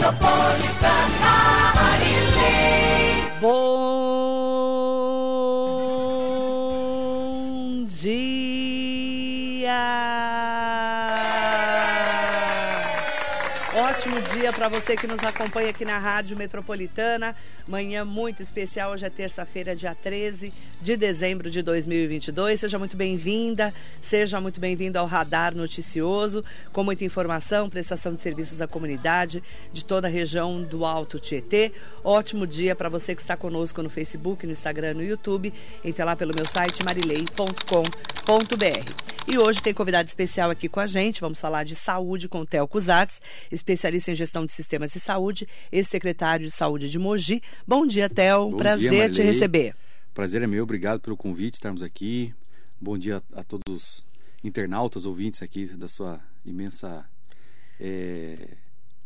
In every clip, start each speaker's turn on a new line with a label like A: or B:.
A: Metropolitana Marilei.
B: Bom para você que nos acompanha aqui na Rádio Metropolitana. Manhã muito especial, hoje é terça-feira, dia 13 de dezembro de 2022. Seja muito bem-vinda, seja muito bem-vindo ao Radar Noticioso, com muita informação, prestação de serviços à comunidade de toda a região do Alto Tietê. Ótimo dia para você que está conosco no Facebook, no Instagram, no YouTube. Entre lá pelo meu site marilei.com.br. E hoje tem convidado especial aqui com a gente. Vamos falar de saúde com o Theo Cusatz, especialista em gestão de sistemas de saúde, ex-secretário de saúde de Mogi. Bom dia, Theo.
C: Bom
B: Prazer
C: dia,
B: te receber.
C: Prazer é meu, obrigado pelo convite, estarmos aqui. Bom dia a, a todos os internautas, ouvintes aqui da sua imensa é,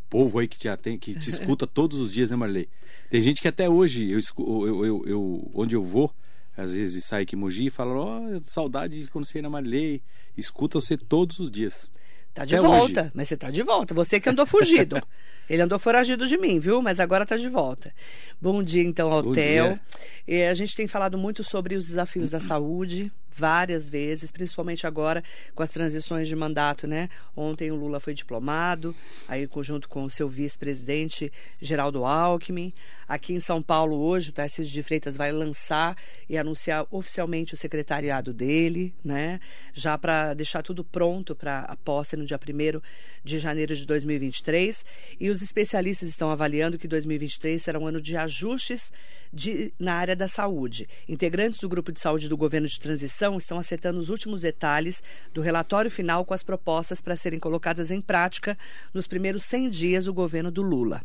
C: povo aí que te, atende, que te escuta todos os dias, né, Marley? Tem gente que até hoje, eu, eu, eu, eu- onde eu vou, às vezes sai aqui em Mogi e fala, ó, saudade de quando você ia na Marley. Escuta você todos os dias.
B: Tá de
C: Até
B: volta,
C: hoje.
B: mas você tá de volta. Você que andou fugido. Ele andou foragido de mim, viu? Mas agora tá de volta. Bom dia, então, ao Theo. Eh, a gente tem falado muito sobre os desafios da saúde, várias vezes, principalmente agora com as transições de mandato, né? Ontem o Lula foi diplomado, aí junto com o seu vice-presidente Geraldo Alckmin. Aqui em São Paulo hoje, o Tarcísio de Freitas vai lançar e anunciar oficialmente o secretariado dele, né? Já para deixar tudo pronto para a posse no dia 1 de janeiro de 2023. E os especialistas estão avaliando que 2023 será um ano de ajustes de- na área da saúde. Integrantes do grupo de saúde do governo de transição estão acertando os últimos detalhes do relatório final com as propostas para serem colocadas em prática nos primeiros 100 dias do governo do Lula.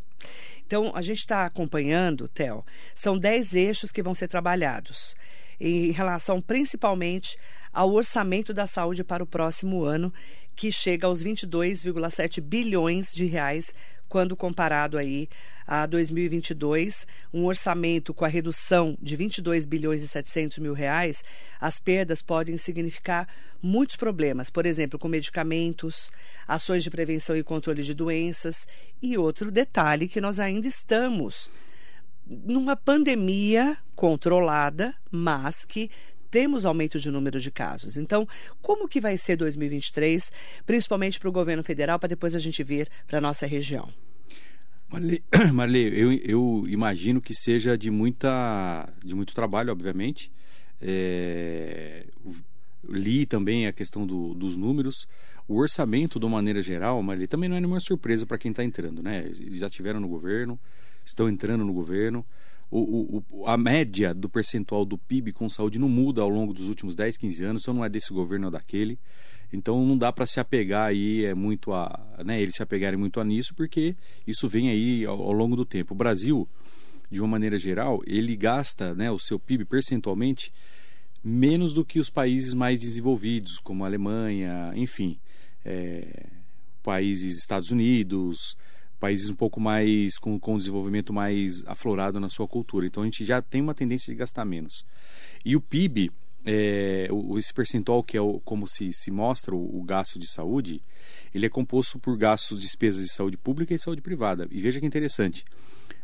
B: Então, a gente está acompanhando, Theo, são 10 eixos que vão ser trabalhados em relação principalmente ao orçamento da saúde para o próximo ano, que chega aos 22,7 bilhões de reais quando comparado aí a 2022, um orçamento com a redução de 22 bilhões e 700 mil reais, as perdas podem significar muitos problemas, por exemplo, com medicamentos, ações de prevenção e controle de doenças. E outro detalhe que nós ainda estamos numa pandemia controlada, mas que temos aumento de número de casos. Então, como que vai ser 2023, principalmente para o governo federal, para depois a gente vir para a nossa região?
C: Marley, eu, eu imagino que seja de muita de muito trabalho, obviamente. É, li também a questão do- dos números. O orçamento, de uma maneira geral, Marley, também não é nenhuma surpresa para quem está entrando, né? Eles já estiveram no governo, estão entrando no governo. O, o- a média do percentual do PIB com saúde não muda ao longo dos últimos 10, 15 anos, então não é desse governo ou daquele. Então não dá para se apegar aí é muito a, né, eles se apegarem muito a nisso, porque isso vem aí ao, ao longo do tempo. O Brasil, de uma maneira geral, ele gasta, né, o seu PIB percentualmente menos do que os países mais desenvolvidos, como a Alemanha, enfim, é, países Estados Unidos, países um pouco mais com, com desenvolvimento mais aflorado na sua cultura. Então a gente já tem uma tendência de gastar menos. E o PIB, é, o- esse percentual que é o, como se, se mostra o, o gasto de saúde, ele é composto por gastos, despesas de saúde pública e saúde privada. E veja que interessante,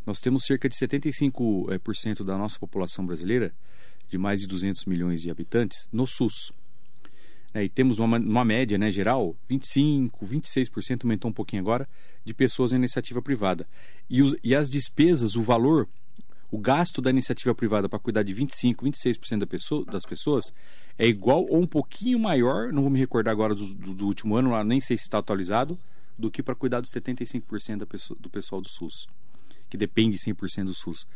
C: nós temos cerca de 75% eh, da nossa população brasileira, de mais de 200 milhões de habitantes, no SUS. É, e temos uma, uma média né, geral, 25%, 26%, aumentou um pouquinho agora, de pessoas em iniciativa privada. E, os- e as despesas, o valor, o gasto da iniciativa privada para cuidar de 25%, 26% da pessoa, das pessoas é igual ou um pouquinho maior, não vou me recordar agora do, do- do último ano, nem sei se está atualizado, do que para cuidar dos 75% da pessoa, do pessoal do SUS, que depende 100% do SUS.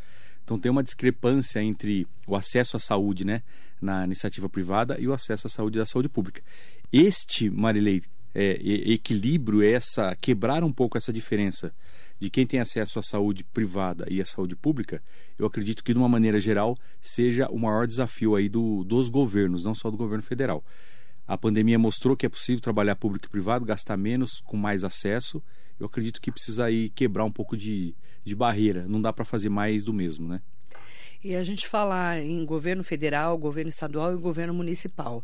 C: Então tem uma discrepância entre o acesso à saúde, né, na iniciativa privada e o acesso à saúde da saúde pública. Este, Marilei, é, equilíbrio, essa quebrar um pouco essa diferença de quem tem acesso à saúde privada e à saúde pública, eu acredito que de uma maneira geral seja o maior desafio aí do, dos governos, não só do governo federal. A pandemia mostrou que é possível trabalhar público e privado, gastar menos com mais acesso. Eu acredito que precisa aí quebrar um pouco de, de barreira. Não dá para fazer mais do mesmo, né?
B: E a gente falar em governo federal, governo estadual e governo municipal.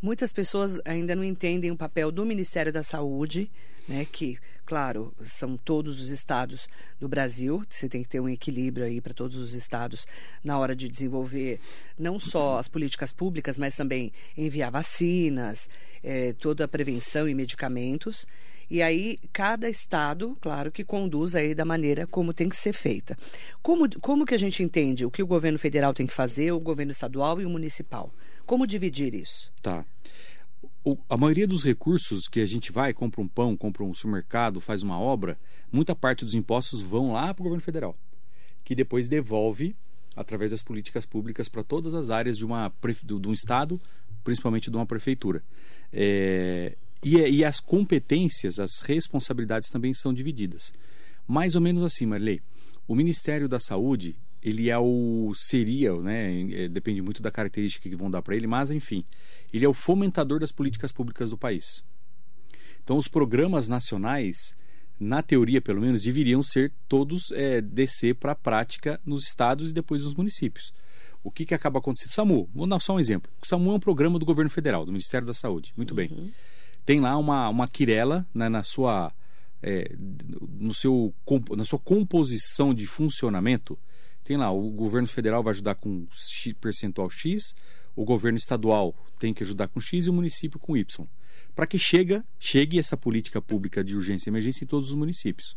B: Muitas pessoas ainda não entendem o papel do Ministério da Saúde, né, que, claro, são todos os estados do Brasil, você tem que ter um equilíbrio aí para todos os estados na hora de desenvolver não só as políticas públicas, mas também enviar vacinas, eh, toda a prevenção e medicamentos. E aí, cada estado, claro, que conduz aí da maneira como tem que ser feita. Como, como que a gente entende o que o governo federal tem que fazer, o governo estadual e o municipal? Como dividir isso?
C: Tá. O- a maioria dos recursos que a gente vai, compra um pão, compra um supermercado, faz uma obra, muita parte dos impostos vão lá para o governo federal, que depois devolve através das políticas públicas para todas as áreas de, uma, de um estado, principalmente de uma prefeitura. É, e, e as competências, as responsabilidades também são divididas. Mais ou menos assim, Marley. O Ministério da Saúde, ele é o seria, né, é, depende muito da característica que vão dar para ele, mas enfim, ele é o fomentador das políticas públicas do país. Então, os programas nacionais, na teoria pelo menos, deveriam ser todos é, descer para a prática nos estados e depois nos municípios. O que, que acaba acontecendo? SAMU, vou dar só um exemplo. O SAMU é um programa do governo federal, do Ministério da Saúde. Muito bem. Tem lá uma, uma quirela né, na sua. é, no seu, na sua composição de funcionamento, tem lá, o governo federal vai ajudar com X, percentual X, o governo estadual tem que ajudar com X e o município com Y. Para que chega, chegue essa política pública de urgência e emergência em todos os municípios.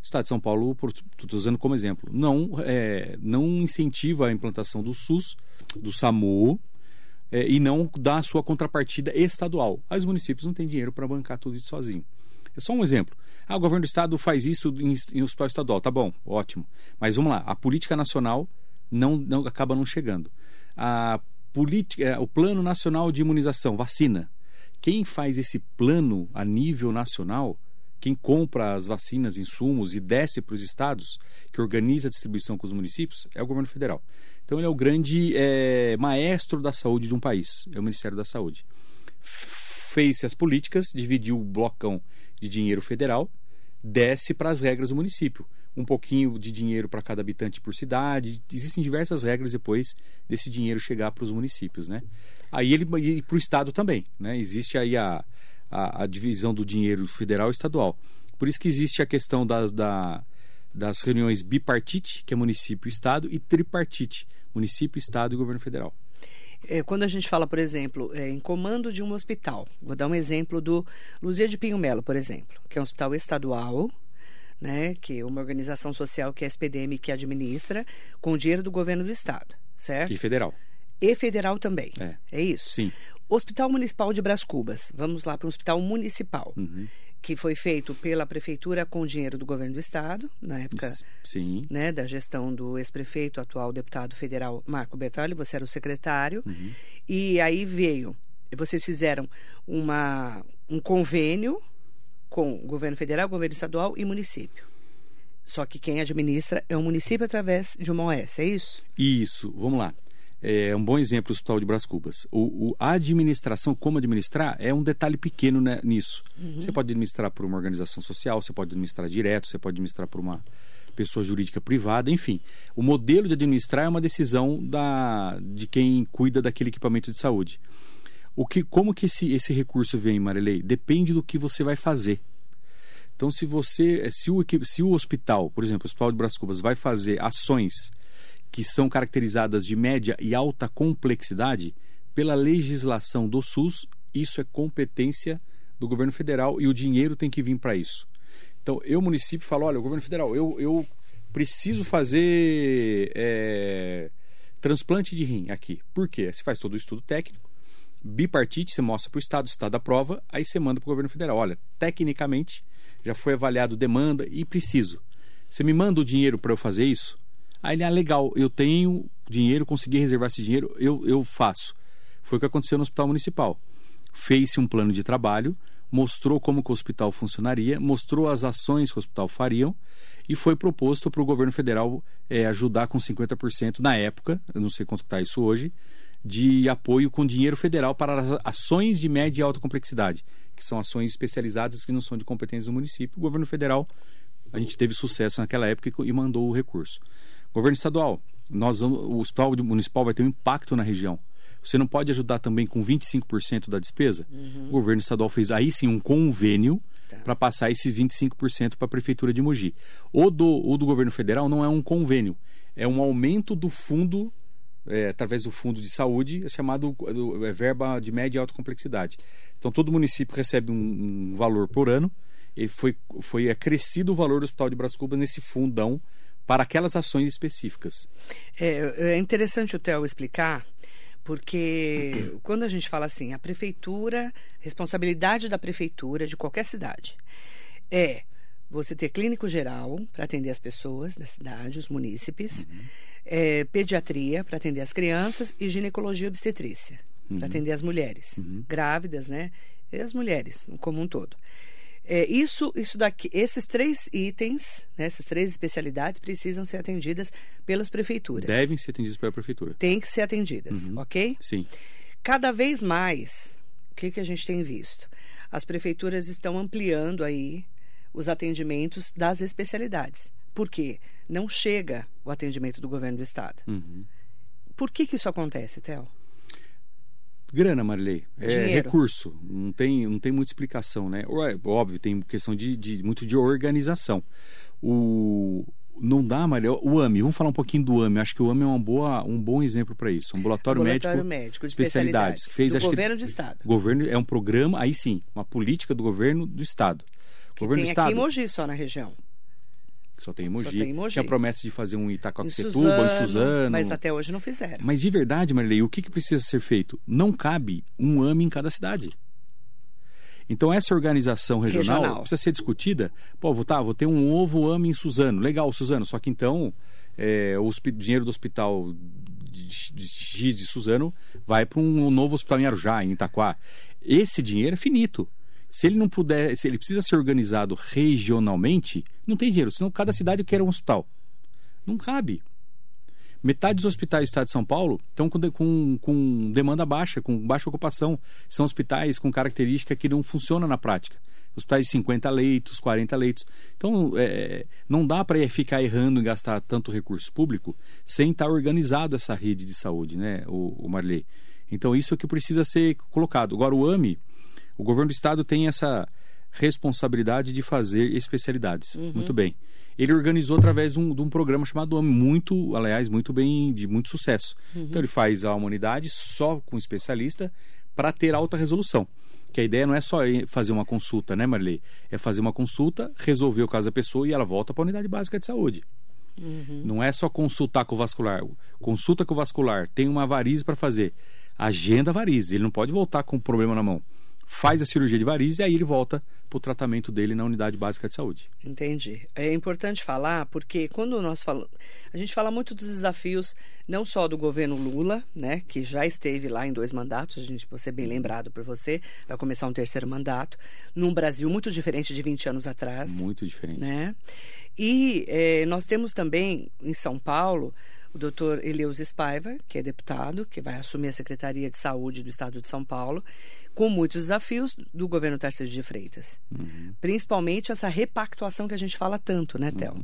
C: O Estado de São Paulo, estou usando como exemplo, não, é, não incentiva a implantação do SUS, do SAMU, é, e não dá sua contrapartida estadual. Aí os municípios não têm dinheiro para bancar tudo isso sozinho. É só um exemplo. Ah, o governo do estado faz isso em, em hospital estadual. Tá bom, ótimo. Mas vamos lá, a política nacional não, não acaba não chegando. A política, é, o plano nacional de imunização, vacina. Quem faz esse plano a nível nacional, quem compra as vacinas, insumos e desce para os estados, que organiza a distribuição com os municípios, é o governo federal. Então ele é o grande é, maestro da saúde de um país, é o Ministério da Saúde fez as políticas, dividiu o blocão de dinheiro federal, desce para as regras do município. Um pouquinho de dinheiro para cada habitante por cidade. Existem diversas regras depois desse dinheiro chegar para os municípios, né? Aí ele e para o estado também, né? Existe aí a, a, a divisão do dinheiro federal e estadual. Por isso que existe a questão das, da, das reuniões bipartite, que é município e estado, e tripartite, município, estado e governo federal.
B: É, quando a gente fala, por exemplo, é, em comando de um hospital, vou dar um exemplo do Luzia de Pinho Melo, por exemplo, que é um hospital estadual, né, que é uma organização social que é a SPDM que administra, com o dinheiro do governo do estado, certo?
C: E federal.
B: E federal também.
C: É.
B: É isso?
C: Sim.
B: Hospital Municipal de Brás Cubas. Vamos lá para um hospital municipal,
C: Uhum.
B: Que foi feito pela prefeitura com dinheiro do governo do estado, na época
C: Sim.
B: né, da gestão do ex-prefeito, atual deputado federal Marco Bertoli, você era o secretário,
C: Uhum.
B: e aí veio, vocês fizeram uma, um convênio com o governo federal, governo estadual e município. Só que quem administra é o município através de uma OS, é isso?
C: Isso, vamos lá. É um bom exemplo o Hospital de Brás Cubas. O, o- a administração, como administrar, é um detalhe pequeno né, nisso. Você pode administrar por uma organização social, você pode administrar direto, você pode administrar por uma pessoa jurídica privada, enfim. O modelo de administrar é uma decisão da, de quem cuida daquele equipamento de saúde. O que, como que esse, esse recurso vem, Marilei? Depende do que você vai fazer. Então, se você, se o, se o hospital, por exemplo, o Hospital de Brás Cubas, vai fazer ações que são caracterizadas de média e alta complexidade, pela legislação do SUS, isso é competência do governo federal e o dinheiro tem que vir para isso. Então, eu, município, falo: olha, o governo federal, eu, eu preciso fazer é, transplante de rim aqui. Por quê? Você faz todo o estudo técnico, bipartite, você mostra para o Estado, o Estado aprova, aí você manda para o governo federal. Olha, tecnicamente já foi avaliado demanda e preciso. Você me manda o dinheiro para eu fazer isso? Aí ele, ah, legal, eu tenho dinheiro, consegui reservar esse dinheiro, eu, eu faço. Foi o que aconteceu no Hospital Municipal. Fez-se um plano de trabalho, mostrou como o hospital funcionaria, mostrou as ações que o hospital fariam e foi proposto para o governo federal eh, ajudar com 50% na época, eu não sei quanto está isso hoje, de apoio com dinheiro federal para ações de média e alta complexidade, que são ações especializadas que não são de competência do município. O governo federal, a gente teve sucesso naquela época e mandou o recurso. Governo estadual, nós vamos- o hospital municipal vai ter um impacto na região. Você não pode ajudar também com 25% da despesa? O governo estadual fez aí sim um convênio
B: Tá.
C: para passar esses 25% para a prefeitura de Mogi. O do, o do governo federal não é um convênio, é um aumento do fundo é, através do fundo de saúde, é chamado do- é verba de média e alta complexidade. Então todo município recebe um, um valor por ano e foi, foi acrescido o valor do Hospital de Brás Cubas nesse fundão para aquelas ações específicas.
B: É, é interessante o Theo explicar, porque quando a gente fala assim, a prefeitura, responsabilidade da prefeitura de qualquer cidade é você ter clínico geral para atender as pessoas da cidade, os munícipes, é, pediatria para atender as crianças e ginecologia obstetrícia para atender as mulheres grávidas, né? E as mulheres como um todo. É, isso, isso daqui, esses três itens, né, essas três especialidades precisam ser atendidas pelas prefeituras.
C: Devem ser atendidos pela prefeitura.
B: Tem que ser atendidas, ok?
C: Sim.
B: Cada vez mais, o que, que a gente tem visto? As prefeituras estão ampliando aí os atendimentos das especialidades. Por quê? Não chega o atendimento do governo do estado.
C: Uhum.
B: Por que, que isso acontece, Theo?
C: Grana, Marilei. É
B: Dinheiro.
C: recurso. Não tem, não tem muita explicação, né? Óbvio, tem questão de, de- muito de organização. O, não dá, Marilei. O AMI, vamos falar um pouquinho do AMI. Acho que o AMI é uma boa, um bom exemplo para isso. Ambulatório,
B: Ambulatório
C: médico,
B: médico, de
C: especialidades.
B: especialidades,
C: Fez,
B: do
C: acho que-
B: governo do estado.
C: Governo é um programa, aí sim, uma política do governo do Estado.
B: Que
C: governo
B: tem
C: do Estado
B: aqui em Mogi só na região.
C: Só tem em Mogi.
B: Só tem em Mogi.
C: Tinha a promessa de fazer um
B: Em
C: Itacoaxetuba, em Suzano.
B: Mas até hoje não fizeram.
C: Mas de verdade, Marilei, o que, que precisa ser feito? Não cabe um AME em cada cidade. Então essa organização regional,
B: Regional.
C: precisa ser discutida. Pô, vou, tá, vou ter um ovo AME em Suzano. Legal, Suzano. Só que então é, o dinheiro do hospital de, de X de Suzano vai para um novo hospital em Arujá, em Itaquá. Esse dinheiro é finito. Se ele não puder, se ele precisa ser organizado regionalmente, não tem dinheiro. Senão cada cidade quer um hospital. Não cabe. Metade dos hospitais do estado de São Paulo estão com, com, com demanda baixa, com baixa ocupação. São hospitais com característica que não funciona na prática. Hospitais de 50 leitos, 40 leitos. Então, é, não dá para ficar errando em gastar tanto recurso público sem estar organizado essa rede de saúde, né, o, o Marley? Então, isso é que precisa ser colocado. Agora, o AMI, o governo do estado tem essa responsabilidade de fazer especialidades. Muito bem. Ele organizou através de um, de um programa chamado AMI, muito, aliás, muito bem, de muito sucesso. Então ele faz a uma unidade só com especialista para ter alta resolução. Que a ideia não é só fazer uma consulta, né, Marley? É fazer uma consulta, resolver o caso da pessoa e ela volta para a unidade básica de saúde. Não é só consultar com o vascular. Consulta com o vascular, tem uma varize para fazer. Agenda a varize. Ele não pode voltar com o problema na mão. Faz a cirurgia de varize e aí ele volta para o tratamento dele na unidade básica de saúde.
B: Entendi. É importante falar porque quando nós falamos, a gente fala muito dos desafios não só do governo Lula, né, que já esteve lá em dois mandatos, a gente você bem lembrado por você, vai começar um terceiro mandato, num Brasil muito diferente de 20 anos atrás,
C: Muito diferente.
B: né? E eh, nós temos também em São Paulo o doutor Eleus Spaiva, que é deputado, que vai assumir a Secretaria de Saúde do Estado de São Paulo, com muitos desafios do governo Tarcísio de Freitas. Principalmente essa repactuação que a gente fala tanto, né, Théo?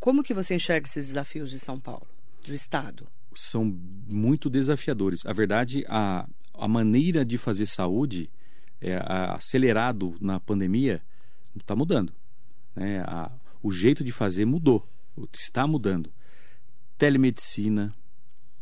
B: Como que você enxerga esses desafios de São Paulo, do Estado?
C: São muito desafiadores. A verdade, a, a maneira de fazer saúde é, a- acelerado na pandemia está mudando. Né? A- o jeito de fazer mudou. Está mudando. Telemedicina,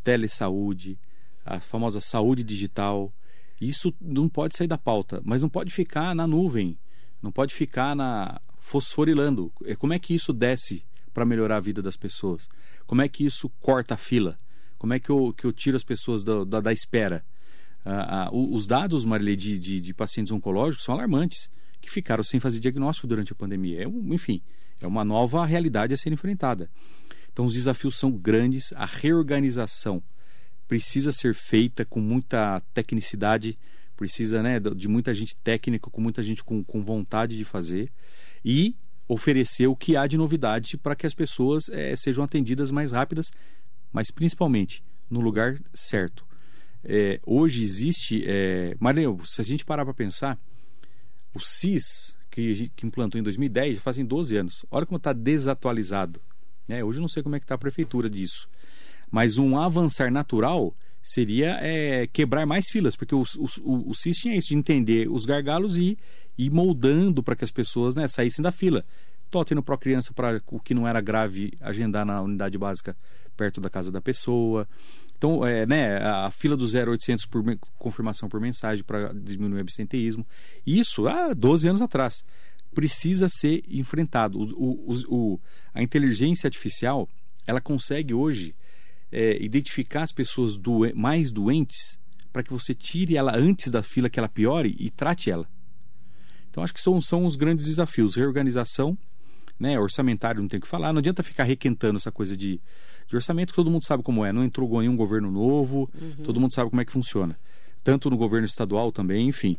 C: telesaúde, a famosa saúde digital. Isso não pode sair da pauta, mas não pode ficar na nuvem, não pode ficar na fosforilando. É, Como é que isso desce para melhorar a vida das pessoas? Como é que isso corta a fila? Como é que eu, que eu tiro as pessoas da, da, da espera? Ah, ah, os dados, Marilei, de, de, de pacientes oncológicos são alarmantes, que ficaram sem fazer diagnóstico durante a pandemia. É enfim, é uma nova realidade a ser enfrentada. Então, os desafios são grandes, a reorganização precisa ser feita com muita tecnicidade, precisa né, de muita gente técnica, com muita gente com, com vontade de fazer e oferecer o que há de novidade para que as pessoas eh, sejam atendidas mais rápidas, mas principalmente no lugar certo. Eh, hoje existe, é, se a gente parar para pensar, o CIS, que, que implantou em 2010, já fazem 12 anos. Olha como está desatualizado. Né? hoje eu não sei como é que está a prefeitura disso. Mas um avançar natural seria é, quebrar mais filas, porque o, o, o, CIS tinha isso, de entender os gargalos e ir moldando para que as pessoas né, saíssem da fila. Totem no Pro Criança para o que não era grave agendar na unidade básica perto da casa da pessoa. Então, é, né, a fila do 0800 por confirmação por mensagem para diminuir o absenteísmo. Isso há 12 anos atrás. Precisa ser enfrentado. O, o- o- a inteligência artificial ela consegue hoje é, identificar as pessoas doen- mais doentes para que você tire ela antes da fila que ela piore e trate ela. Então acho que são, são os grandes desafios. Reorganização, né, orçamentário não tem o que falar. Não adianta ficar requentando essa coisa de, de orçamento, que todo mundo sabe como é. Não entrou nenhum governo novo, todo mundo sabe como é que funciona. Tanto no governo estadual também, enfim.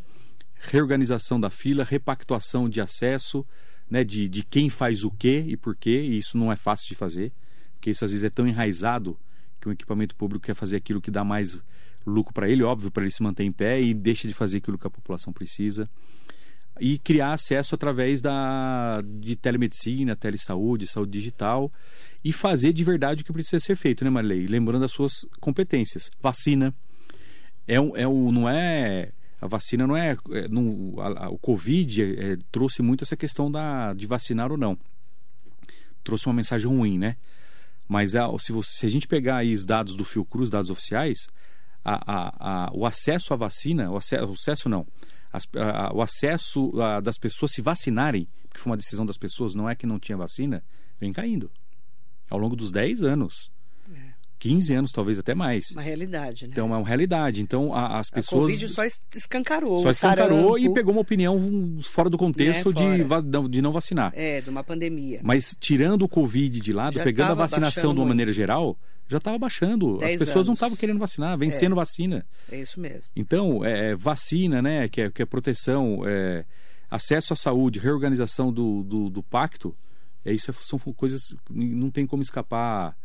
C: Reorganização da fila, repactuação de acesso, né, de, de quem faz o quê e por quê, e isso não é fácil de fazer, porque isso às vezes é tão enraizado que o equipamento público quer fazer aquilo que dá mais lucro para ele, óbvio, para ele se manter em pé e deixa de fazer aquilo que a população precisa e criar acesso através da de telemedicina, telesaúde, saúde digital e fazer de verdade o que precisa ser feito, né, Marilei? Lembrando as suas competências. Vacina é um, é um não é a vacina não é, é a- a- o Covid é, trouxe muito essa questão da de vacinar ou não. Trouxe uma mensagem ruim, né? Mas a- se, você- se a gente pegar aí os dados do Fiocruz, dados oficiais, o acesso à vacina, o acesso, o acesso não, as- o acesso das pessoas se vacinarem, porque foi uma decisão das pessoas, não é que não tinha vacina, vem caindo. Ao longo dos 10 anos. 15 anos, talvez até mais.
B: Uma realidade, né?
C: Então é uma realidade. Então a- as pessoas
B: Covid só es- escancarou.
C: só
B: o
C: escancarou e pegou uma opinião fora do contexto
B: Né,
C: de,
B: fora.
C: va- de não vacinar.
B: É, de uma pandemia.
C: Mas tirando o Covid de lado,
B: Já
C: pegando a vacinação de uma
B: muito.
C: maneira geral, já estava baixando. As pessoas não
B: anos.
C: estavam querendo vacinar, vencendo vacina.
B: É isso mesmo.
C: Então, é, vacina, né, que é, que é proteção, é, acesso à saúde, reorganização do, do, do pacto, é, isso é- são coisas que não tem como escapar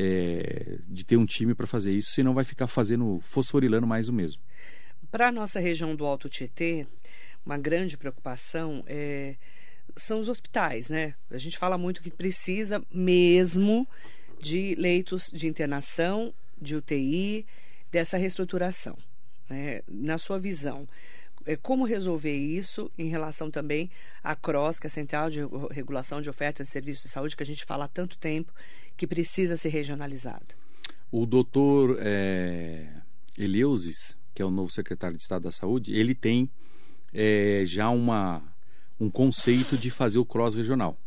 C: é, de ter um time para fazer isso, senão vai ficar fazendo, fosforilando mais o mesmo.
B: Para a nossa região do Alto Tietê, uma grande preocupação é, são os hospitais, né? A gente fala muito que precisa mesmo de leitos de internação, de UTI, dessa reestruturação. né? Na sua visão, é, como resolver isso em relação também à CROSS, que é a Central de Regulação de Ofertas de Serviços de Saúde, que a gente fala há tanto tempo, que precisa ser regionalizado?
C: O doutor é, Eleusis, que é o novo secretário de Estado da Saúde, ele tem é, já uma, um conceito de fazer o cross regional.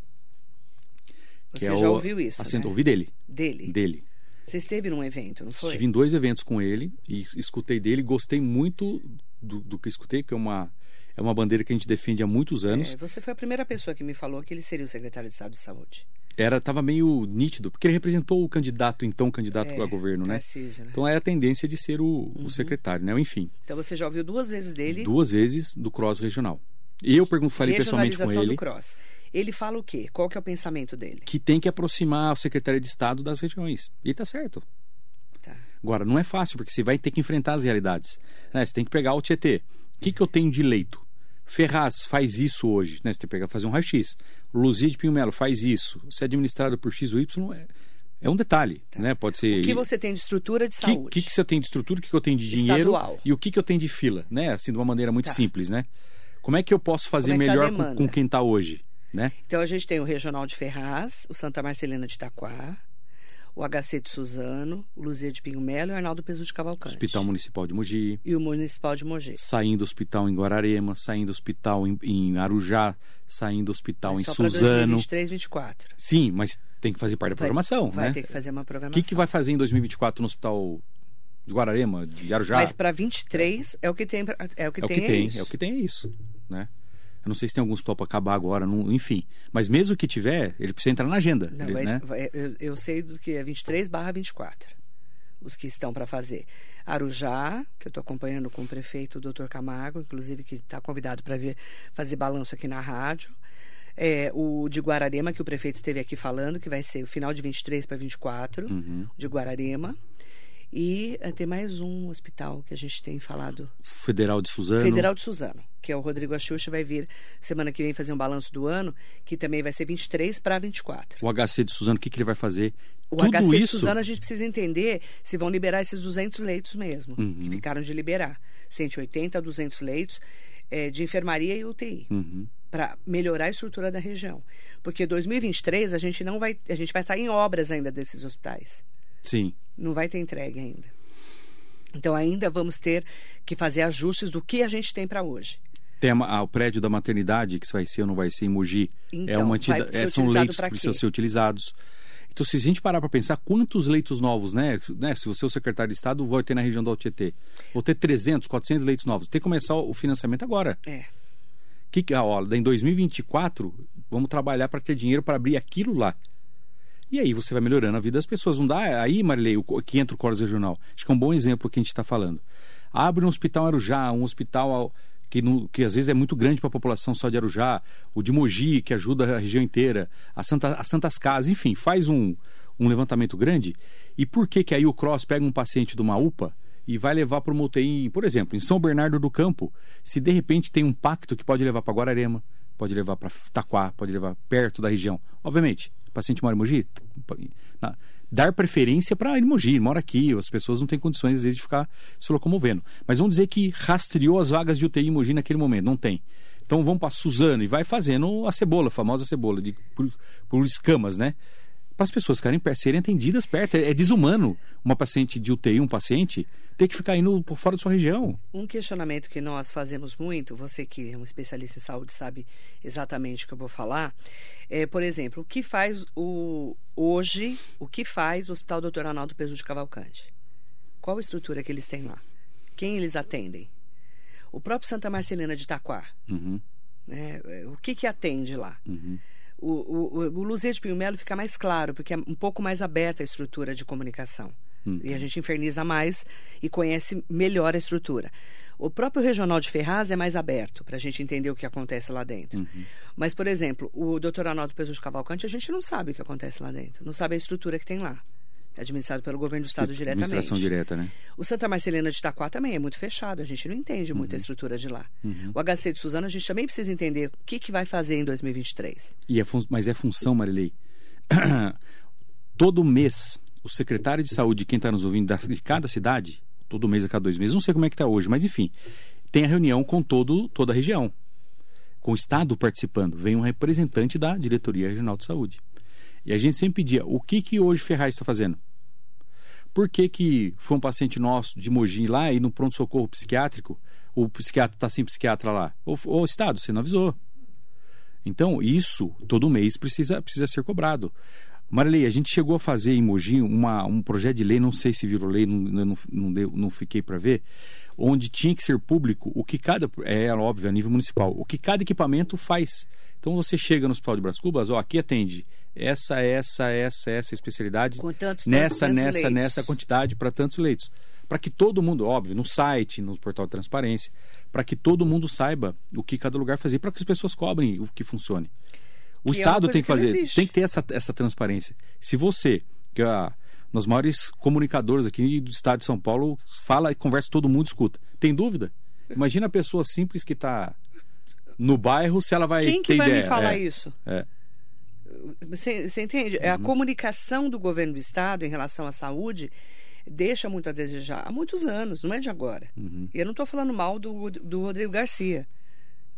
B: Você
C: é
B: já
C: o-
B: ouviu isso,
C: assento-
B: né?
C: Ouvi dele,
B: Dele.
C: dele.
B: Você esteve num evento, não foi?
C: Estive em dois eventos com ele e escutei dele, gostei muito do, do que escutei, porque é uma, é uma bandeira que a gente defende há muitos anos.
B: É, você foi a primeira pessoa que me falou que ele seria o secretário de Estado de Saúde.
C: Era tava meio nítido, porque ele representou o candidato, então candidato
B: É,
C: a governo, né?
B: Tarcísio, né?
C: Então é a tendência de ser o,
B: Uhum.
C: o secretário, né? Enfim,
B: Então você já ouviu duas vezes dele.
C: duas vezes do cross regional. E eu pergunto, falei pessoalmente com ele
B: do Cross. Ele fala o quê? Qual que é o pensamento dele?
C: que tem que aproximar o secretário de Estado das regiões. E tá certo.
B: Tá.
C: Agora, não é fácil, porque você vai ter que enfrentar as realidades. né? Você tem que pegar o Tietê. O que, que eu tenho de leito? Ferraz faz isso hoje. Né? Você tem que pegar, fazer um raio-x. Luzia de Pinho Melo faz isso. Se é administrado por X ou Y, é, é um detalhe. Né? Pode ser...
B: O que você tem de estrutura de
C: que,
B: saúde?
C: que, que você tem de estrutura, o que, que eu tenho de dinheiro
B: Estadual.
C: e o que, que eu tenho de fila, né? Assim, de uma maneira muito
B: Tá.
C: simples, né? Como é que eu posso fazer
B: é tá a
C: melhor com, com quem está hoje, né?
B: Então a gente tem o Regional de Ferraz, o Santa Marcelina de Itaquá, o HC de Suzano, o Luzia de Pinho Melo e o Arnaldo Pesu de Cavalcante.
C: Hospital Municipal de Mogi,
B: E o Municipal de Mogi.
C: saindo do hospital em Guararema, saindo do hospital em, em Arujá, saindo do hospital em
B: É só para
C: Suzano.
B: 2023, 2024.
C: Sim, mas tem que fazer parte da programação,
B: vai
C: né?
B: ter que fazer uma
C: O
B: programação.
C: que, que vai fazer em 2024 no hospital de Guararema, de Arujá?
B: Mas para 23 é o que tem, é o que
C: é o
B: tem,
C: que tem,
B: isso.
C: é o que tem é isso, né? Eu não sei se tem alguns topos acabar agora, não- enfim. Mas mesmo que tiver, ele precisa entrar na agenda,
B: Não,
C: ele,
B: vai-
C: né?
B: vai- eu, eu sei do que é 23 barra 24. Os que estão para fazer. Arujá, que eu estou acompanhando com o prefeito o doutor Camargo, inclusive que está convidado para fazer balanço aqui na rádio. É, o de Guararema, que o prefeito esteve aqui falando, que vai ser o final de 23 para 24,
C: Uhum.
B: de Guararema. E eh, tem mais um hospital que a gente tem falado.
C: Federal de Suzano.
B: Federal de Suzano, que é o Rodrigo Axuxa, vai vir semana que vem fazer um balanço do ano, que também vai ser 23 para 24.
C: O HC de Suzano, o que, que ele vai fazer?
B: O
C: Tudo
B: HC de
C: isso.
B: Suzano a gente precisa entender se vão liberar esses 200 leitos mesmo,
C: Uhum.
B: que ficaram de liberar. 180 a 200 leitos eh, de enfermaria e UTI.
C: Uhum.
B: Para melhorar a estrutura da região. Porque 2023 a gente não vai. A gente vai estar em obras ainda desses hospitais.
C: Sim.
B: Não vai ter entregue ainda. Então ainda vamos ter que fazer ajustes do que a gente tem para hoje.
C: Tem ah, o prédio da maternidade, que se vai ser ou não vai ser em Mogi. é
B: Então,
C: uma
B: vai ser
C: é, são leitos que precisam ser utilizados. Então, se a gente parar para pensar quantos leitos novos, né, né? Se você é o secretário de Estado, vai ter na região do Tietê. Vou ter 300, 400 leitos novos. Tem que começar o financiamento agora.
B: É.
C: Que, ó, em 2024, vamos trabalhar para ter dinheiro para abrir aquilo lá. E aí você vai melhorando a vida das pessoas. Não dá aí, Marilei, que entra o Coros Regional. Acho que é um bom exemplo que a gente está falando. Abre um hospital Arujá, um hospital que, não- que às vezes é muito grande para a população só de Arujá, o de Mogi, que ajuda a região inteira, a, Santa, a Santas Casas, enfim, faz um, um levantamento grande. E por que que aí o Cross pega um paciente de uma UPA e vai levar para uma UTI, por exemplo, em São Bernardo do Campo, se de repente tem um pacto que pode levar para Guararema, pode levar para Taquá, pode levar perto da região. Obviamente, o paciente mora em Mogi, dar preferência para em Mogi, mora aqui, as pessoas não têm condições às vezes de ficar se locomovendo. Mas vamos dizer que rastreou as vagas de UTI em Mogi naquele momento, não tem. Então vamos para Suzano e vai fazendo a cebola, a famosa cebola, de, por, por escamas, né? Para as pessoas ficarem serem atendidas perto. É, é desumano uma paciente de UTI, um paciente, ter que ficar indo por fora da sua região.
B: Um questionamento que nós fazemos muito, você que é um especialista em saúde sabe exatamente o que eu vou falar, é, por exemplo, o que faz o hoje, o que faz o Hospital Dr. Arnaldo Peso de Cavalcante? Qual a estrutura que eles têm lá? Quem eles atendem? O próprio Santa Marcelina de Itaquá,
C: Uhum,
B: né? O que que atende lá?
C: uhum.
B: O, o, o- Luzia de Pinho Melo fica mais claro, porque é um pouco mais aberta a estrutura de comunicação. E a gente inferniza mais e conhece melhor a estrutura. O próprio regional de Ferraz é mais aberto para a gente entender o que acontece lá dentro. Mas, por exemplo, o doutor Arnaldo Peso de Cavalcante, a gente não sabe o que acontece lá dentro. Não sabe a estrutura que tem lá. É administrado pelo governo do Estado diretamente.
C: Administração direta, né?
B: O Santa Marcelina de Itaquá também é muito fechado, a gente não entende muito a estrutura de lá. O HC de Suzano, a gente também precisa entender o que, que vai fazer em 2023.
C: E é mas é função, Marilei. todo mês, o secretário de saúde, quem está nos ouvindo, da- de cada cidade, todo mês a cada dois meses, não sei como é que está hoje, mas enfim, tem a reunião com todo, toda a região, com o Estado participando. Vem um representante da Diretoria Regional de Saúde. E a gente sempre pedia, o que, que hoje Ferraz está fazendo? Por que, que foi um paciente nosso de Mogi lá e no pronto-socorro psiquiátrico, o psiquiatra está sem psiquiatra lá? Ô, ô Estado, você não avisou. Então, isso todo mês precisa, precisa ser cobrado. Marilei, a gente chegou a fazer em Mogi uma, um projeto de lei, não sei se virou lei, não, não, não, deu, não fiquei para ver, onde tinha que ser público o que cada, é óbvio, a nível municipal, o que cada equipamento faz. Então você chega no Hospital de Bras Cubas, ó, aqui atende essa, essa, essa, essa especialidade,
B: Com tantos,
C: nessa,
B: tantos
C: nessa,
B: leitos.
C: nessa quantidade para tantos leitos. Para que todo mundo, óbvio, no site, no portal de transparência, para que todo mundo saiba o que cada lugar fazia, para que as pessoas cobrem o que funcione. O
B: Que é
C: Estado
B: coisa
C: tem que
B: que
C: fazer,
B: existe.
C: tem que ter essa, essa transparência. Se você, que é a- um dos maiores comunicadores aqui do Estado de São Paulo, fala e conversa, todo mundo escuta. Tem dúvida? Imagina a pessoa simples que está no bairro, se ela vai
B: Quem que vai
C: ideia.
B: me falar
C: É,
B: isso?
C: é.
B: Você, você entende? É A
C: Uhum.
B: comunicação do governo do Estado em relação à saúde deixa muito a desejar há muitos anos, não é de agora.
C: Uhum.
B: E eu não estou falando mal do, do Rodrigo Garcia.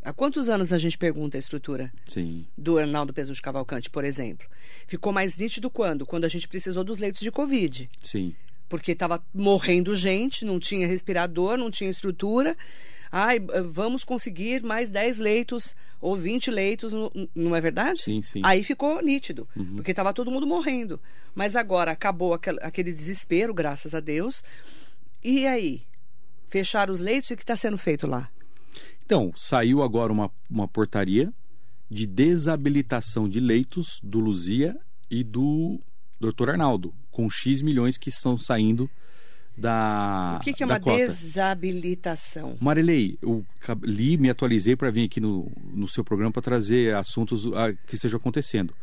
B: Há quantos anos a gente pergunta a estrutura
C: Sim.
B: do Arnaldo Peso de Cavalcante, por exemplo? Ficou mais nítido quando? Quando a gente precisou dos leitos de Covid.
C: Sim.
B: Porque estava morrendo gente, não tinha respirador, não tinha estrutura. Ai, vamos conseguir mais 10 leitos ou 20 leitos, não- é verdade?
C: Sim, sim.
B: Aí ficou nítido, porque estava todo mundo morrendo. Mas agora acabou aquel- aquele desespero, graças a Deus. E aí? Fecharam os leitos e o que está sendo feito lá?
C: Então, saiu agora uma, uma portaria de desabilitação de leitos do Luzia e do Dr. Arnaldo, com X milhões que estão saindo da,
B: O que, que é uma
C: cota.
B: desabilitação?
C: Marilei, eu li, me atualizei para vir aqui no, no seu programa para trazer assuntos ah, que estejam acontecendo.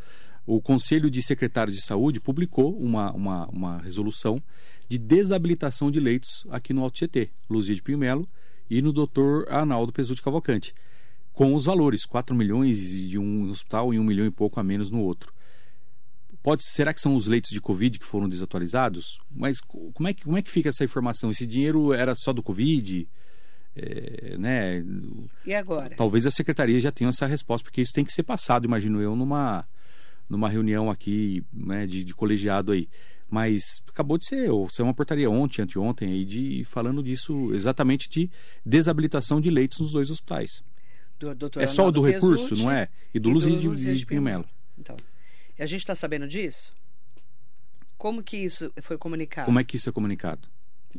C: o Conselho de Secretários de Saúde publicou uma, uma, uma resolução de desabilitação de leitos aqui no Alto Tietê, Luzia de Pinho Melo e no Dr. Arnaldo Pesutti Cavalcante, com os valores, 4 milhões de um hospital e 1 milhão e pouco a menos no outro. Pode, será que são os leitos de Covid que foram desatualizados? Mas como é que, como é que fica essa informação? Esse dinheiro era só do Covid? É, né?
B: E agora?
C: Talvez a secretaria já tenha essa resposta, porque isso tem que ser passado, imagino eu, numa, numa reunião aqui né, de, de colegiado aí. Mas acabou de ser, ou ser uma portaria ontem, anteontem, aí, de, falando disso exatamente de desabilitação de leitos nos dois hospitais.
B: Do,
C: é só o do recurso, não é? E do
B: e
C: Luz e de, de,
B: de
C: Pinho Melo.
B: Então, a gente está sabendo disso? Como que isso foi comunicado?
C: Como é que isso é comunicado?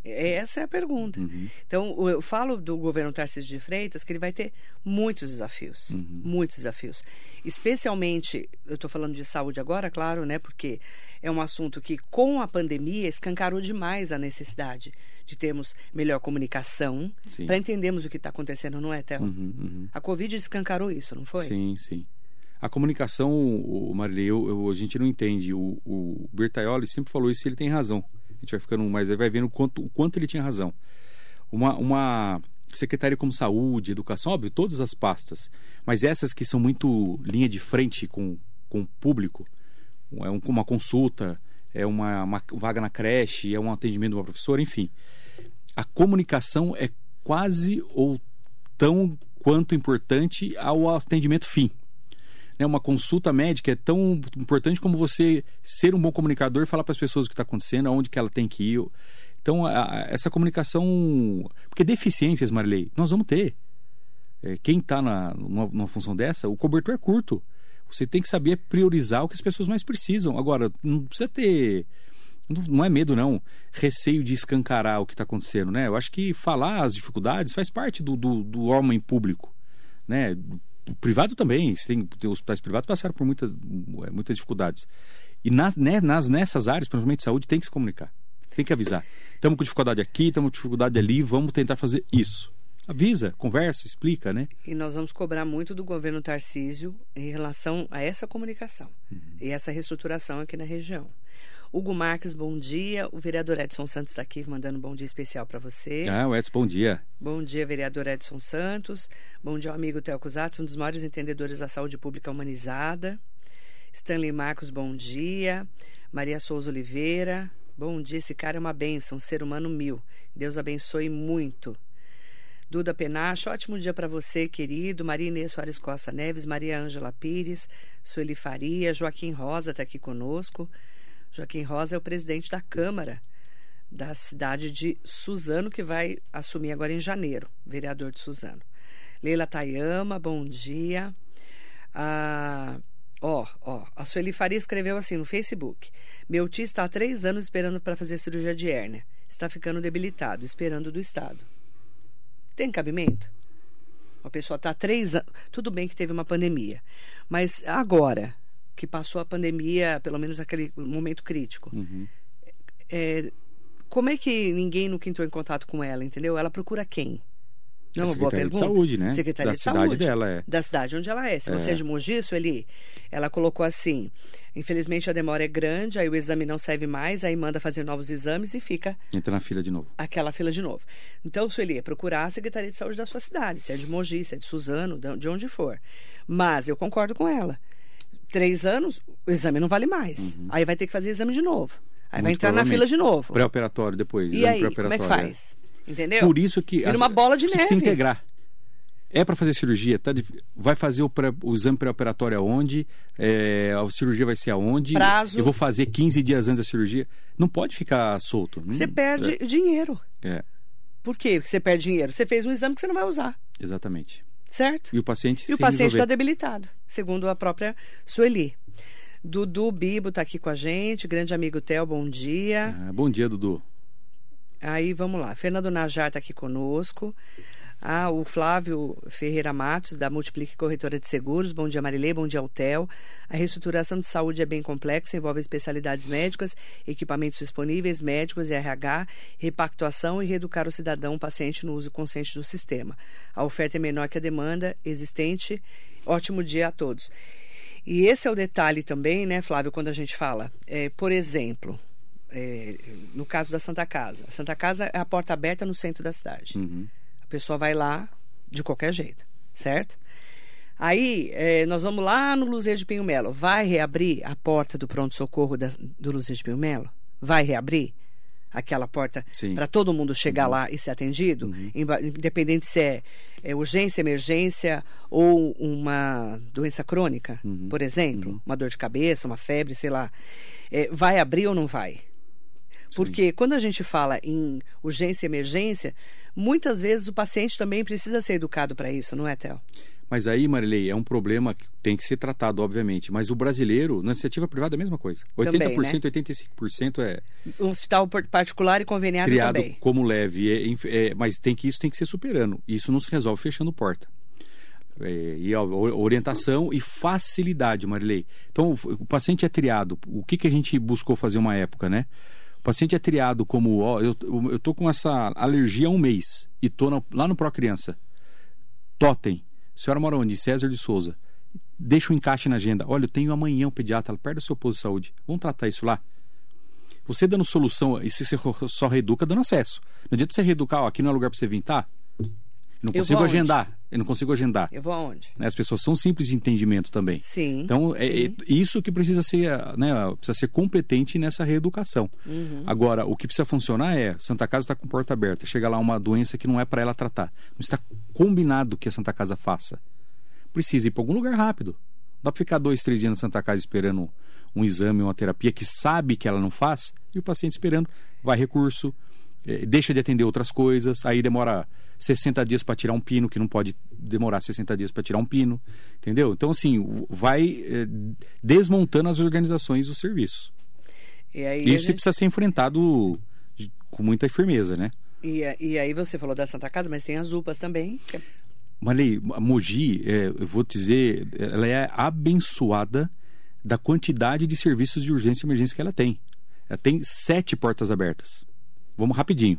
B: Essa é a pergunta.
C: Uhum.
B: Então, eu falo do governo Tarcísio de Freitas que ele vai ter muitos desafios.
C: Uhum.
B: Muitos desafios. Especialmente, eu estou falando de saúde agora, claro, né? Porque é um assunto que, com a pandemia, escancarou demais a necessidade de termos melhor comunicação para entendermos o que está acontecendo, não é, Théo?
C: Uhum, uhum.
B: A Covid escancarou isso, não foi?
C: Sim, sim. A comunicação, o Marilei, eu, eu- a gente não entende. O, o Bertaioli sempre falou isso e ele tem razão. A gente vai ficando mais, vai vendo o quanto, o quanto ele tinha razão. Uma, uma secretaria como saúde, educação, óbvio, todas as pastas, mas essas que são muito linha de frente com, com o público, é um- uma consulta, é uma, uma vaga na creche, é um atendimento de uma professora, enfim. A comunicação é quase ou tão quanto importante ao atendimento fim né, uma consulta médica é tão importante como você ser um bom comunicador e falar para as pessoas o que está acontecendo, aonde que ela tem que ir. Então, a- a- essa comunicação. Porque deficiências, Marley, nós vamos ter. É, quem está numa, numa função dessa, o cobertor é curto. Você tem que saber priorizar o que as pessoas mais precisam. Agora, não precisa ter. Não, é medo, não. Receio de escancarar o que está acontecendo, né? Eu acho que falar as dificuldades faz parte do, do, do homem público, né? Privado também, tem, tem hospitais privados passaram por muitas, eh, muitas dificuldades. E nas, né, nas, nessas áreas, principalmente saúde, tem que se comunicar. Tem que avisar. Estamos com dificuldade aqui, estamos com dificuldade ali, vamos tentar fazer isso. Avisa, conversa, explica, né?
B: E nós vamos cobrar muito do governo Tarcísio em relação a essa comunicação e essa reestruturação aqui na região. Hugo Marques, bom dia. O vereador Edson Santos está aqui mandando um bom dia especial para você.
C: Ah, o Edson, bom dia.
B: Bom dia, vereador Edson Santos. Bom dia, amigo Cusatz, um dos maiores entendedores da saúde pública humanizada. Stanley Marcos, bom dia. Maria Souza Oliveira, bom dia. Esse cara é uma bênção, um ser humano mil. Deus abençoe muito. Duda Penacho, ótimo dia para você, querido. Maria Inês Soares Costa Neves, Maria Ângela Pires, Sueli Faria, Joaquim Rosa está aqui conosco. Joaquim Rosa é o presidente da Câmara da cidade de Suzano, que vai assumir agora em janeiro, vereador de Suzano. Leila Tayama, bom dia. Ah, ó, ó, a Sueli Faria escreveu assim no Facebook: Meu tio está há três anos esperando para fazer cirurgia de hérnia. Está ficando debilitado, esperando do Estado. Tem cabimento? Uma pessoa está três anos. Tudo bem que teve uma pandemia, mas agora que passou a pandemia, pelo menos aquele momento crítico,
C: Uhum.
B: é, como é que ninguém nunca entrou em contato com ela, entendeu? Ela procura quem? Não é uma boa
C: Secretaria de
B: pergunta?
C: Saúde, né?
B: Secretaria
C: Da
B: de
C: cidade
B: Saúde.
C: dela, é.
B: Da cidade onde ela é. Se você é de Mogi, Sueli, ela colocou assim, infelizmente a demora é grande, aí o exame não serve mais, aí manda fazer novos exames e fica
C: Entra na fila de novo.
B: aquela fila de novo. Então, Sueli, é procurar a Secretaria de Saúde da sua cidade, se é de Mogi, se é de Suzano, de onde for. Mas eu concordo com ela. Três anos, o exame não vale mais. Aí vai ter que fazer exame de novo. Aí vai
C: Uhum. Muito
B: entrar na fila de novo.
C: Pré-operatório depois.
B: E
C: exame
B: aí, como é que faz? Entendeu?
C: Por isso que.
B: Vira uma bola de neve.
C: Precisa integrar. É para fazer cirurgia, tá? Vai fazer o, pré- o exame pré-operatório aonde? É, a cirurgia vai ser aonde?
B: Prazo.
C: Eu vou fazer 15 dias antes da cirurgia. Não pode ficar solto.
B: Você
C: Não-
B: perde dinheiro.
C: É, é,
B: Por quê que você perde dinheiro? Você fez um exame que você não vai usar,
C: exatamente.
B: Certo?
C: E o paciente
B: E o paciente está debilitado, segundo a própria Sueli. Dudu Bibo está aqui com a gente, grande amigo Theo, bom dia.
C: Ah, bom dia, Dudu.
B: Aí vamos lá, Fernando Najar está aqui conosco. Ah, o Flávio Ferreira Matos, da Multiplique Corretora de Seguros. Bom dia, Marilê. Bom dia, Altel. A reestruturação de saúde é bem complexa, envolve especialidades médicas, equipamentos disponíveis, médicos e RH, repactuação e reeducar o cidadão, o paciente no uso consciente do sistema. A oferta é menor que a demanda existente. Ótimo dia a todos. E esse é o detalhe também, né, Flávio, quando a gente fala, é, por exemplo, é, no caso da Santa Casa. A Santa Casa é a porta aberta no centro da cidade.
C: Uhum.
B: Pessoa vai lá de qualquer jeito, certo? Aí, é, nós vamos lá no Luzeiro de Pinho Melo. Vai reabrir a porta do pronto-socorro do Luzeiro de Pinho Melo? Vai reabrir aquela porta
C: Sim.
B: para todo mundo chegar lá e ser atendido? Emba- Independente se é, é urgência, emergência ou uma doença crônica, por exemplo, uma dor de cabeça, uma febre, sei lá. É, vai abrir ou não vai? Porque quando a gente fala em urgência e emergência, muitas vezes o paciente também precisa ser educado para isso, não é, Tel?
C: Mas aí, Marilei, é um problema que tem que ser tratado, obviamente. Mas o brasileiro, na iniciativa privada, é a mesma coisa. 80%,
B: Também, né?
C: 85% é
B: Um hospital particular e conveniado
C: criado
B: também.
C: como leve. é, é, mas tem que isso tem que ser superando. Isso não se resolve fechando porta. É, e a orientação e facilidade, Marilei. Então, o, o paciente é triado. O que, que a gente buscou fazer uma época, né? O paciente é triado como, ó, eu, eu tô com essa alergia há um mês e tô lá no Pro Criança. Totem. Senhora mora onde? César de Souza. Deixa o encaixe na agenda. Olha, eu tenho amanhã um pediatra perto do seu posto de saúde. Vamos tratar isso lá? Você dando solução, isso você só reeduca dando acesso. Não adianta você reeducar, ó, aqui não é lugar para você vir, tá? Eu não
B: Eu
C: consigo
B: aonde?
C: agendar. Eu não consigo agendar.
B: Eu vou aonde?
C: Né, As pessoas são simples de entendimento também.
B: Sim.
C: Então, é,
B: sim.
C: é isso que precisa ser, né, precisa ser competente nessa reeducação.
B: Uhum.
C: Agora, o que precisa funcionar é, Santa Casa está com porta aberta, chega lá uma doença que não é para ela tratar. Não está combinado que a Santa Casa faça. Precisa ir para algum lugar rápido. Não dá para ficar dois, três dias na Santa Casa esperando um exame, uma terapia que sabe que ela não faz, e o paciente esperando, vai recurso, deixa de atender outras coisas, aí demora 60 dias para tirar um pino, que não pode demorar 60 dias para tirar um pino, entendeu? Então, assim, vai eh, desmontando as organizações dos serviços.
B: E aí,
C: Isso
B: gente-
C: precisa ser enfrentado com muita firmeza, né?
B: e, e aí você falou da Santa Casa, mas tem as UPAs também. que é-
C: Malei, a Mogi, é, eu vou dizer, ela é abençoada da quantidade de serviços de urgência e emergência que ela tem. Ela tem sete portas abertas. Vamos rapidinho.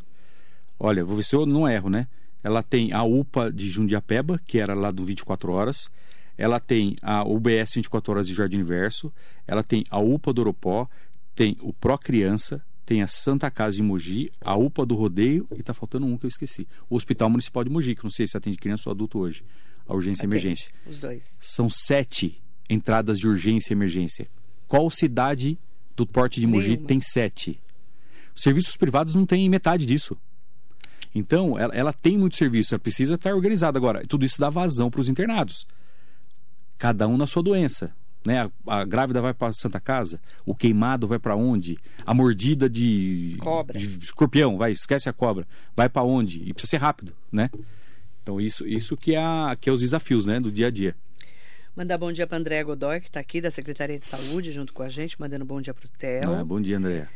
C: Olha, vou ver se eu não erro, né? Ela tem a UPA de Jundiapeba, que era lá do 24 horas. Ela tem a UBS 24 horas de Jardim Universo. Ela tem a UPA do Oropó. Tem o Pro Criança. Tem a Santa Casa de Mogi, a UPA do Rodeio e tá faltando um que eu esqueci. O Hospital Municipal de Mogi, que não sei se atende criança ou adulto hoje. A urgência e emergência.
B: Os dois.
C: São sete entradas de urgência e emergência. Qual cidade do porte de Mogi
B: Nenhuma.
C: tem sete? Os serviços privados não têm metade disso. Então, ela, ela tem muito serviço, ela precisa estar organizada. Agora, tudo isso dá vazão para os internados. Cada um na sua doença. Né? A, a grávida vai para Santa Casa, o queimado vai para onde? A mordida de,
B: Cobra.
C: de escorpião, vai, esquece a cobra, vai para onde? E precisa ser rápido, né? Então isso, isso que é, que é os desafios, né, do dia a dia.
B: Mandar bom dia para Andréa Godoy, que está aqui da Secretaria de Saúde, junto com a gente, mandando bom dia para o Theo.
C: Ah, bom dia, André.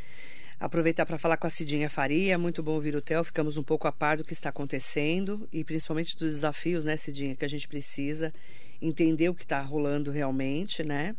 B: Aproveitar para falar com a Cidinha Faria, muito bom ouvir o Theo, ficamos um pouco a par do que está acontecendo e principalmente dos desafios, né, Cidinha, que a gente precisa entender o que está rolando realmente, né?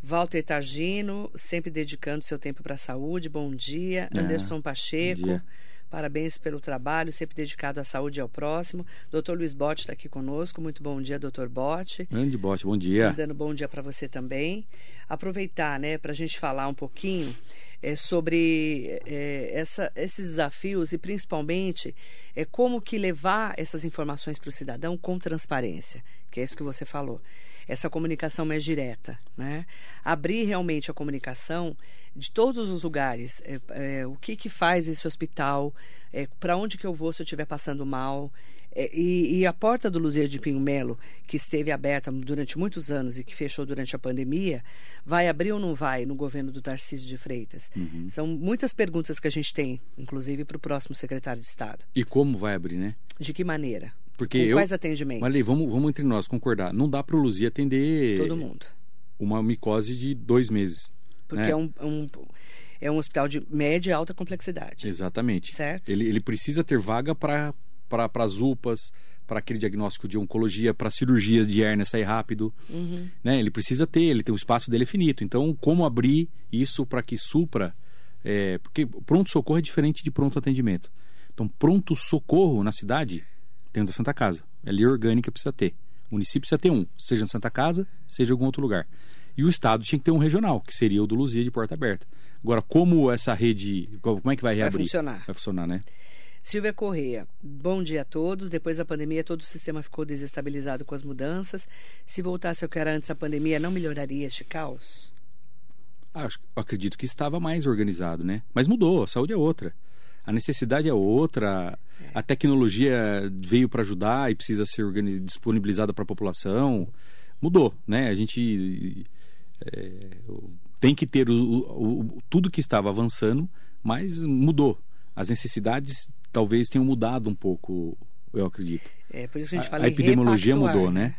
B: Walter Targino, sempre dedicando seu tempo para a saúde, bom dia.
C: É,
B: Anderson Pacheco,
C: dia.
B: parabéns pelo trabalho, sempre dedicado à saúde e ao próximo. Doutor Luiz Botti está aqui conosco, muito bom dia, doutor Botti.
C: Grande bote, bom dia.
B: Mandando bom dia para você também. Aproveitar, né, para a gente falar um pouquinho é, sobre é, essa, esses desafios e principalmente é, como que levar essas informações para o cidadão com transparência, que é isso que você falou. Essa comunicação mais direta, né? Abrir realmente a comunicação de todos os lugares. É, é, o que que faz esse hospital? É, para onde que eu vou se eu estiver passando mal? É, e, e a porta do Luzeiro de Pinho Melo, que esteve aberta durante muitos anos e que fechou durante a pandemia, vai abrir ou não vai no governo do Tarcísio de Freitas? São muitas perguntas que a gente tem, inclusive para o próximo secretário de Estado.
C: E como vai abrir, né?
B: De que maneira?
C: Porque
B: Com
C: eu.
B: quais atendimentos?
C: Malei, vamos, vamos entre nós concordar. Não dá para o Luzia atender
B: Todo mundo.
C: uma micose de dois meses.
B: Porque
C: né?
B: é, um, um- é um hospital de média e alta complexidade.
C: Exatamente.
B: Certo.
C: Ele, ele precisa ter vaga para para as UPAs, para aquele diagnóstico de oncologia, para cirurgias de hérnia sair rápido.
B: Uhum.
C: Né? Ele precisa ter, ele tem o espaço dele é finito. Então, como abrir isso para que supra. é, porque pronto-socorro é diferente de pronto atendimento. Então, pronto-socorro na cidade tem o da Santa Casa. É lei orgânica precisa ter. O município precisa ter um, seja na Santa Casa, seja em algum outro lugar. E o Estado tinha que ter um regional, que seria o do Luzia de porta aberta. Agora, como essa rede, como é que vai
B: Vai
C: reabrir?
B: funcionar.
C: Vai funcionar, né?
B: Silvia Correia, bom dia a todos. Depois da pandemia, todo o sistema ficou desestabilizado com as mudanças. Se voltasse ao que era antes da pandemia, não melhoraria este caos?
C: Acho- acredito que estava mais organizado, né? Mas mudou, a saúde é outra. A necessidade é outra, a tecnologia veio para ajudar e precisa ser disponibilizada para a população. Mudou, né? A gente é, tem que ter o- o- tudo que estava avançando, mas mudou. As necessidades talvez tenham mudado um pouco, eu acredito.
B: É por isso que a gente
C: A,
B: fala
C: a
B: em
C: epidemiologia mudou, né?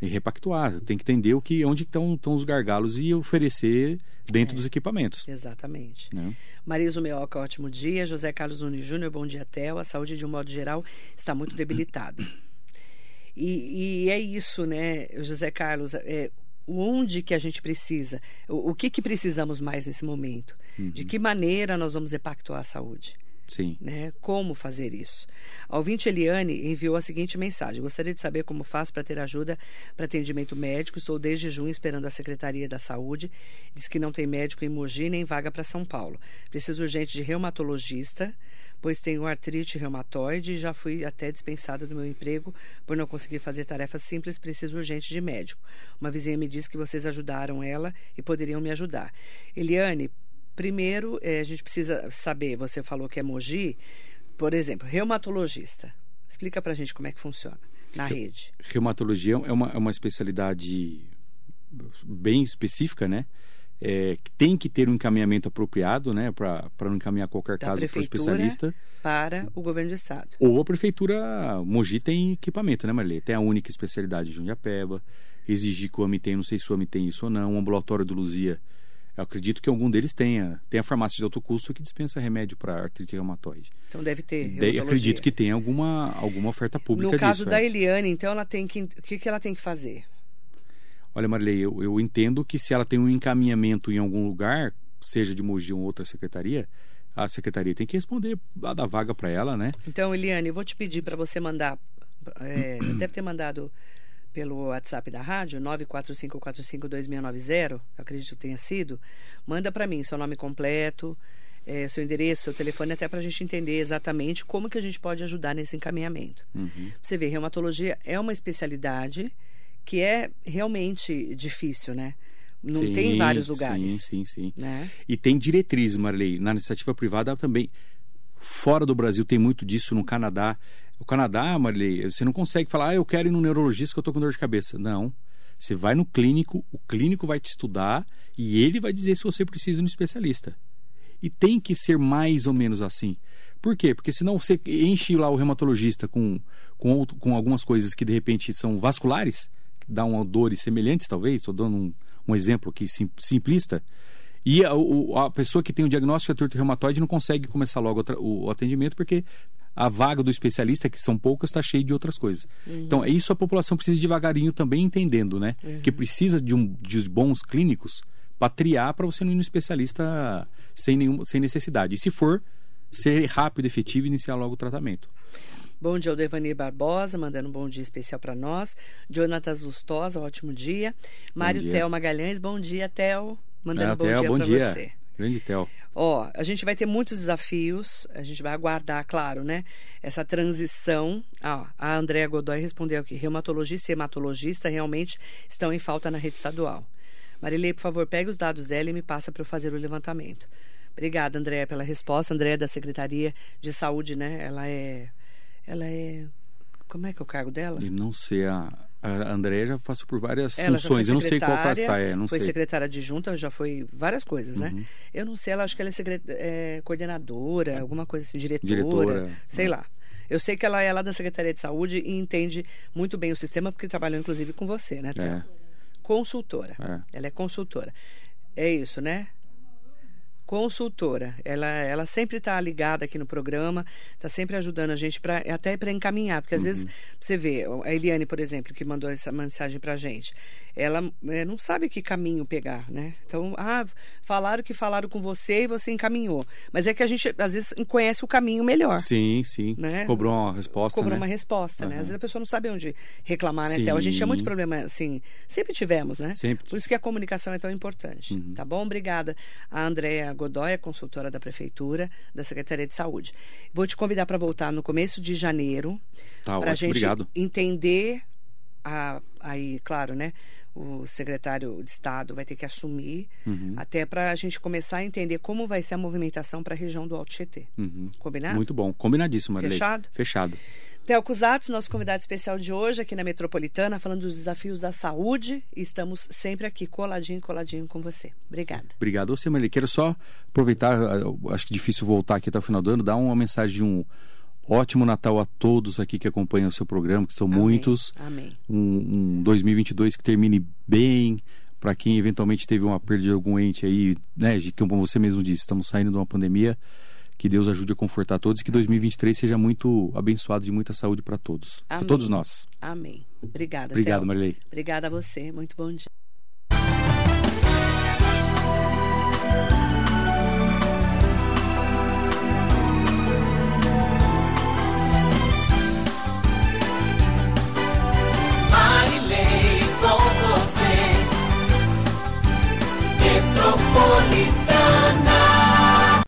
C: E repactuar. Tem que entender o que, onde estão, estão os gargalos e oferecer dentro dos equipamentos.
B: Exatamente.
C: Né?
B: Marisa Meoca, ótimo dia. José Carlos Nunes Júnior, bom dia, Theo. A saúde, de um modo geral, está muito debilitada. E, e é isso, né, José Carlos? É, onde que a gente precisa? O, o que, que precisamos mais nesse momento? De que maneira nós vamos repactuar a saúde?
C: Sim.
B: né? Como fazer isso? A ouvinte Eliane enviou a seguinte mensagem: Gostaria de saber como faço para ter ajuda para atendimento médico. Estou desde junho esperando a Secretaria da Saúde. Diz que não tem médico em Mogi nem vaga para São Paulo. Preciso urgente de reumatologista, pois tenho artrite reumatoide e já fui até dispensada do meu emprego por não conseguir fazer tarefas simples. Preciso urgente de médico. Uma vizinha me disse que vocês ajudaram ela e poderiam me ajudar. Eliane, Primeiro, eh, a gente precisa saber, você falou que é Mogi, por exemplo, reumatologista. Explica pra gente como é que funciona na rede.
C: Reumatologia é uma, é uma especialidade bem específica, né? É, tem que ter um encaminhamento apropriado, né? Para não encaminhar qualquer
B: Da
C: caso para o especialista.
B: Para o governo do estado.
C: Ou a prefeitura Mogi tem equipamento, né, Marilê? Tem a única especialidade de Jundiapeba. Exigir que o AMI tem, não sei se o AMI tem isso ou não. O ambulatório do Luzia, eu acredito que algum deles tenha. Tem a farmácia de alto custo que dispensa remédio para artrite reumatoide.
B: Então deve ter. Reumatologia.
C: acredito que tem alguma, alguma oferta pública
B: No caso
C: disso.
B: da
C: é.
B: Eliane, então, ela tem que. O que, que ela tem que fazer?
C: Olha, Marilei, eu, eu entendo que se ela tem um encaminhamento em algum lugar, seja de Mogi ou outra secretaria, a secretaria tem que responder a dar vaga para ela, né?
B: Então, Eliane, eu vou te pedir para você mandar. é, deve ter mandado pelo WhatsApp da rádio, 945452690, acredito que tenha sido. Manda para mim seu nome completo, é, seu endereço, seu telefone, até para a gente entender exatamente como que a gente pode ajudar nesse encaminhamento.
C: Uhum.
B: Você vê, reumatologia é uma especialidade que é realmente difícil, né? Não
C: Sim,
B: tem em vários lugares.
C: Sim, sim, sim.
B: Né?
C: E tem diretrizes, Marley. Na iniciativa privada também. Fora do Brasil tem muito disso, no Canadá. O Canadá, Marley, você não consegue falar, ah, eu quero ir no neurologista que eu tô com dor de cabeça. Não. Você vai no clínico, o clínico vai te estudar e ele vai dizer se você precisa de um especialista. E tem que ser mais ou menos assim. Por quê? Porque senão você enche lá o reumatologista com, com, outro- com algumas coisas que de repente são vasculares, que dão dores semelhantes, talvez. Estou dando um, um exemplo aqui sim- simplista. E a, a pessoa que tem o diagnóstico de artrite reumatoide não consegue começar logo o atendimento porque a vaga do especialista, que são poucas, está cheia de outras coisas. Então, é isso a população precisa devagarinho também entendendo, né? Que precisa de, um, de bons clínicos para triar para você não ir no especialista sem, nenhum, sem necessidade. E se for, ser rápido, efetivo e iniciar logo o tratamento.
B: Bom dia ao Devanir Barbosa, mandando um bom dia especial para nós. Jonatas Lustosa, ótimo dia. Mário. Theo Magalhães, bom dia, Theo. Mandando um bom
C: Theo,
B: dia para você.
C: Grande Theo.
B: Ó, a gente vai ter muitos desafios, a gente vai aguardar, claro, né? Essa transição. Ah, a Andréa Godoy respondeu aqui: reumatologista e hematologista realmente estão em falta na rede estadual. Marilei, por favor, pegue os dados dela e me passa para eu fazer o levantamento. Obrigada, Andréa, pela resposta. Andréa é da Secretaria de Saúde, né? Ela é. Ela é. Como é que é o cargo dela?
C: E não sei, a, a Andréia já passou por várias
B: Ela foi
C: funções. Eu não sei qual classe está, é, não
B: foi
C: sei. Uhum.
B: secretária adjunta, já foi várias coisas, né? Eu não sei, ela acho que ela é, secre- é, coordenadora, alguma coisa assim, diretora,
C: Diretora,
B: sei
C: né?
B: lá. Eu sei que ela é lá da Secretaria de Saúde e entende muito bem o sistema, porque trabalhou inclusive com você, né?
C: É.
B: Consultora.
C: É.
B: Ela é consultora. É isso, né? Consultora. Ela, ela sempre está ligada aqui no programa, está sempre ajudando a gente pra, até para encaminhar, porque às vezes você vê, a Eliane, por exemplo, que mandou essa mensagem para a gente, ela é, não sabe que caminho pegar, né? Então, ah, falaram que falaram com você e você encaminhou. Mas é que a gente, às vezes, conhece o caminho melhor.
C: Sim, sim.
B: Né?
C: Cobrou uma resposta,
B: Cobrou
C: né?
B: uma resposta, né?
C: Aham.
B: Às vezes a pessoa não sabe onde reclamar, né, Théo? A gente tinha
C: Sim.
B: muito problema, assim, sempre tivemos, né?
C: Sempre.
B: Por isso que a comunicação é tão importante, tá bom? Obrigada. A Andréa Godoy, é consultora da Prefeitura, da Secretaria de Saúde. Vou te convidar para voltar no começo de janeiro,
C: Tá
B: para a gente
C: obrigado.
B: entender, a, aí, claro, né? O secretário de Estado vai ter que assumir,
C: Uhum.
B: até para a gente começar a entender como vai ser a movimentação para a região do Alto Tietê.
C: Uhum.
B: Combinado?
C: Muito bom. Combinadíssimo, Marilei.
B: Fechado?
C: Fechado.
B: Theo Cusatz, nosso convidado especial de hoje aqui na Metropolitana, falando dos desafios da saúde. E estamos sempre aqui, coladinho, coladinho com você. Obrigada.
C: Obrigado você, Marilei. Quero só aproveitar, acho que é difícil voltar aqui até o final do ano, dar uma mensagem de um ótimo Natal a todos aqui que acompanham o seu programa, que são
B: Amém.
C: muitos.
B: Amém.
C: Um, um 2022 que termine bem. Para quem eventualmente teve uma perda de algum ente aí, né, de- como você mesmo disse, estamos saindo de uma pandemia. Que Deus ajude a confortar todos e que 2023 seja muito abençoado de muita saúde para todos.
B: Amém.
C: Todos nós.
B: Amém. Obrigada.
C: Obrigado, Marilei.
B: Obrigada a você. Muito bom dia. Metropolitana.